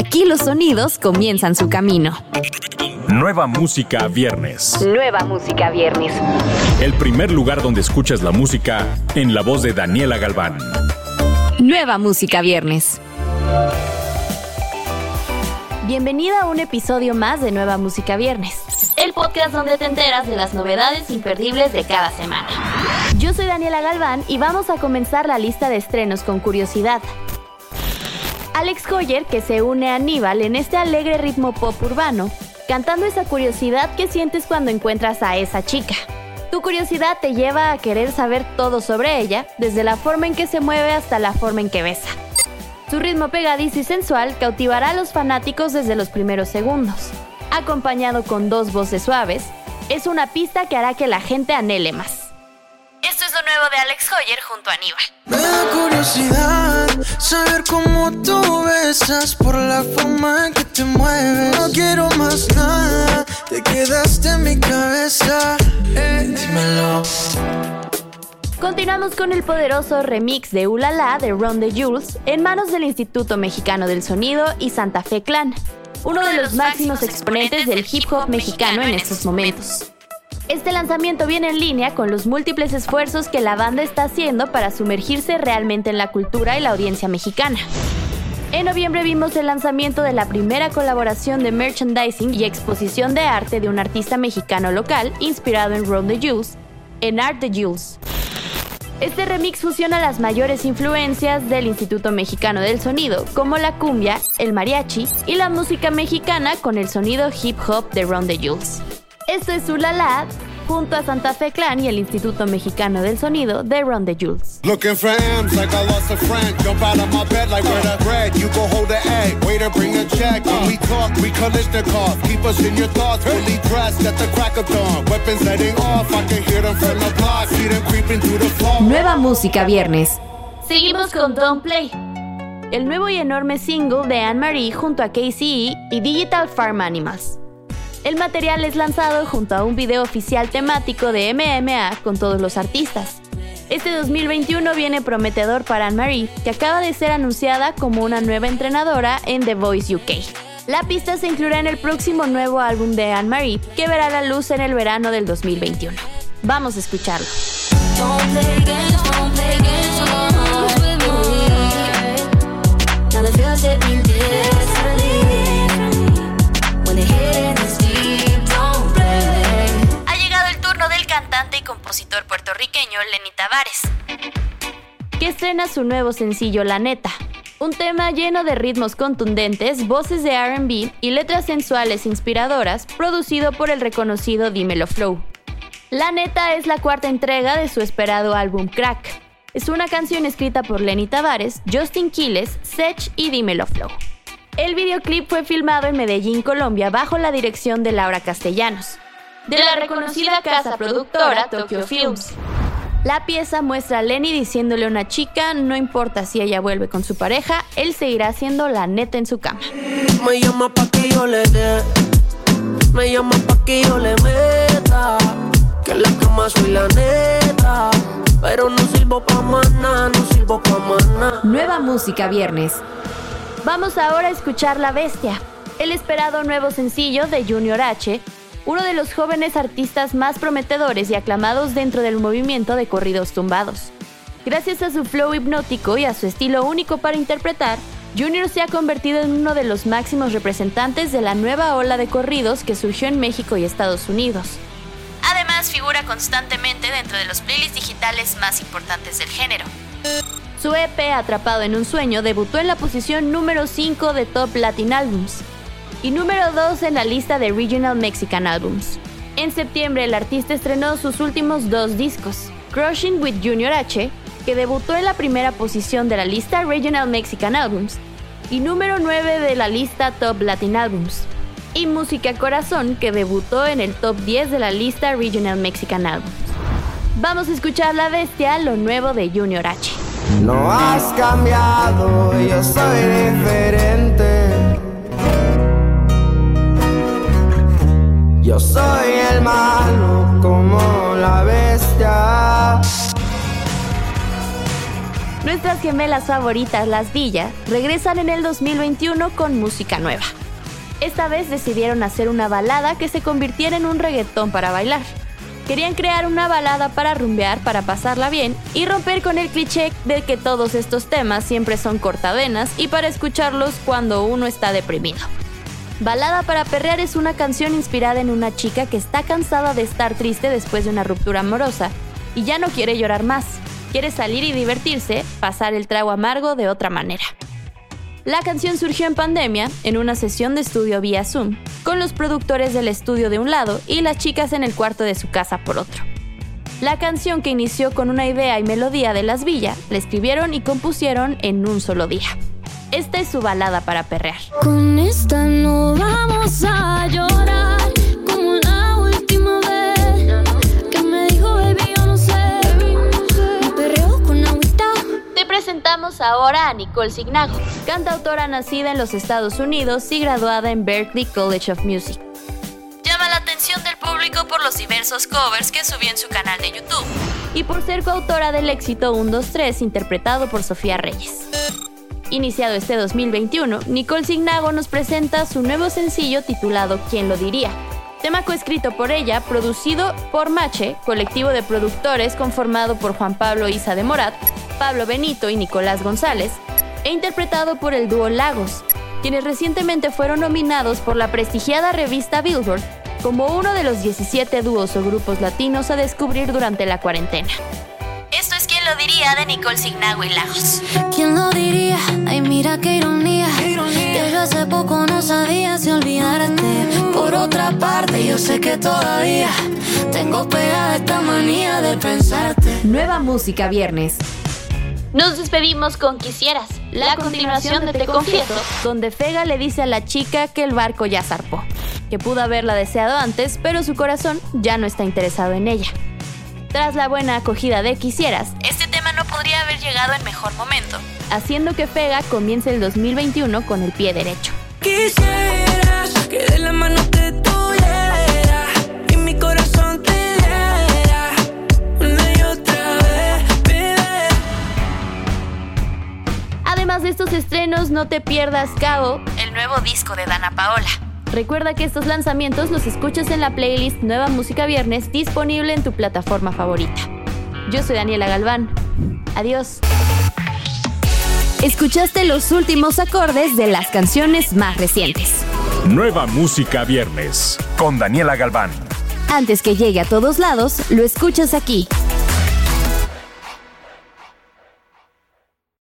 Aquí los sonidos comienzan su camino. Nueva música viernes. Nueva música viernes. El primer lugar donde escuchas la música en la voz de Daniela Galván. Nueva música viernes. Bienvenida a un episodio más de Nueva Música Viernes, el podcast donde te enteras de las novedades imperdibles de cada semana. Yo soy Daniela Galván y vamos a comenzar la lista de estrenos con curiosidad. Alex Hoyer, que se une a Aníbal en este alegre ritmo pop urbano, cantando esa curiosidad que sientes cuando encuentras a esa chica. Tu curiosidad te lleva a querer saber todo sobre ella, desde la forma en que se mueve hasta la forma en que besa. Su ritmo pegadizo y sensual cautivará a los fanáticos desde los primeros segundos. Acompañado con dos voces suaves, es una pista que hará que la gente anhele más. Alex Hoyer junto a Aníbal. Me da curiosidad saber cómo tú besas por la forma en que te mueves. No quiero más nada, te quedaste en mi cabeza. Eh, dímelo. Continuamos con el poderoso remix de Ulala de Ron de Jules en manos del Instituto Mexicano del Sonido y Santa Fe Clan, uno de los máximos exponentes del hip hop mexicano en estos momentos. Este lanzamiento viene en línea con los múltiples esfuerzos que la banda está haciendo para sumergirse realmente en la cultura y la audiencia mexicana. En noviembre vimos el lanzamiento de la primera colaboración de merchandising y exposición de arte de un artista mexicano local inspirado en Ron the Jules, en Art the Jules. Este remix fusiona las mayores influencias del Instituto Mexicano del Sonido, como la cumbia, el mariachi y la música mexicana con el sonido hip hop de Ron the Jules. Esto es Ulala, junto a Santa Fe Clan y el Instituto Mexicano del Sonido de Ron the Jules. Looking for M's like I lost a friend. Jump out of my bed like where the bread. You go hold the egg. Waiter, bring a check. When we talk, we Kalishnikov. Keep us in your thoughts. Fully dressed at the crack of dawn. Weapons letting off. I can hear them from the block. See them creeping through the floor. Nueva música viernes. Seguimos con Don't Play. El nuevo y enorme single de Anne-Marie junto a KCE y Digital Farm Animals. El material es lanzado junto a un video oficial temático de MMA con todos los artistas. Este 2021 viene prometedor para Anne-Marie, que acaba de ser anunciada como una nueva entrenadora en The Voice UK. La pista se incluirá en el próximo nuevo álbum de Anne-Marie, que verá la luz en el verano del 2021. Vamos a escucharlo. Que estrena su nuevo sencillo La Neta. Un tema lleno de ritmos contundentes, voces de RB y letras sensuales inspiradoras, producido por el reconocido Dímelo Flow. La Neta es la cuarta entrega de su esperado álbum Crack. Es una canción escrita por Lenny Tavares, Justin Quiles, Sech y Dímelo Flow. El videoclip fue filmado en Medellín, Colombia, bajo la dirección de Laura Castellanos, de la reconocida casa productora Tokyo Films. La pieza muestra a Lenny diciéndole a una chica, no importa si ella vuelve con su pareja, él seguirá haciendo la neta en su cama. Me llama pa' que yo le dé. Me llama pa' que yo le meta. Que en la cama soy la neta. Pero no sirvo pa' más nada, no sirvo pa' más nada. Nueva música viernes. Vamos ahora a escuchar La Bestia, el esperado nuevo sencillo de Junior H, uno de los jóvenes artistas más prometedores y aclamados dentro del movimiento de corridos tumbados. Gracias a su flow hipnótico y a su estilo único para interpretar, Junior se ha convertido en uno de los máximos representantes de la nueva ola de corridos que surgió en México y Estados Unidos. Además, figura constantemente dentro de los playlists digitales más importantes del género. Su EP Atrapado en un sueño debutó en la posición número 5 de Top Latin Albums y número 2 en la lista de Regional Mexican Albums. En septiembre el artista estrenó sus últimos dos discos, Crushing with Junior H, que debutó en la primera posición de la lista Regional Mexican Albums, y número 9 de la lista Top Latin Albums, y Música Corazón, que debutó en el top 10 de la lista Regional Mexican Albums. Vamos a escuchar La Bestia, lo nuevo de Junior H. No has cambiado, yo soy diferente. Yo soy el malo como la bestia. Nuestra las gemelas favoritas, Las Villas, regresan en el 2021 con música nueva. Esta vez decidieron hacer una balada que se convirtiera en un reggaetón para bailar. Querían crear una balada para rumbear, para pasarla bien y romper con el cliché de que todos estos temas siempre son cortavenas y para escucharlos cuando uno está deprimido. Balada para perrear es una canción inspirada en una chica que está cansada de estar triste después de una ruptura amorosa y ya no quiere llorar más. Quiere salir y divertirse, pasar el trago amargo de otra manera. La canción surgió en pandemia, en una sesión de estudio vía Zoom, con los productores del estudio de un lado y las chicas en el cuarto de su casa por otro. La canción que inició con una idea y melodía de Las Villas, la escribieron y compusieron en un solo día. Esta es su balada para perrear. Con esta no vamos a llorar como la última vez que me dijo baby yo no sé. Me perreo con agüita. Te presentamos ahora a Nicole Signago, cantautora nacida en los Estados Unidos y graduada en Berklee College of Music. Llama la atención del público por los diversos covers que subió en su canal de YouTube y por ser coautora del éxito 123 interpretado por Sofía Reyes. Iniciado este 2021, Nicole Signago nos presenta su nuevo sencillo titulado ¿Quién lo diría? Tema coescrito por ella, producido por Mache, colectivo de productores conformado por Juan Pablo Isa de Morat, Pablo Benito y Nicolás González, e interpretado por el dúo Lagos, quienes recientemente fueron nominados por la prestigiada revista Billboard como uno de los 17 dúos o grupos latinos a descubrir durante la cuarentena. Esto es ¿Quién lo diría? de Nicole Signago y Lagos. ¿Quién lo diría? Otra parte, yo sé que todavía tengo pegada esta manía de pensarte. Nueva música viernes. Nos despedimos con Quisieras, la, continuación de Te Confieso, donde Fega le dice a la chica que el barco ya zarpó, que pudo haberla deseado antes, pero su corazón ya no está interesado en ella. Tras la buena acogida de Quisieras, este tema no podría haber llegado en mejor momento, haciendo que Fega comience el 2021 con el pie derecho. Quisieras que de la mano te tuviera y mi corazón te diera una y otra vez, baby. Además de estos estrenos, no te pierdas Cao, el nuevo disco de Dana Paola. Recuerda que estos lanzamientos los escuchas en la playlist Nueva Música Viernes disponible en tu plataforma favorita. Yo soy Daniela Galván. Adiós. Escuchaste los últimos acordes de las canciones más recientes. Nueva música viernes con Daniela Galván. Antes que llegue a todos lados, lo escuchas aquí.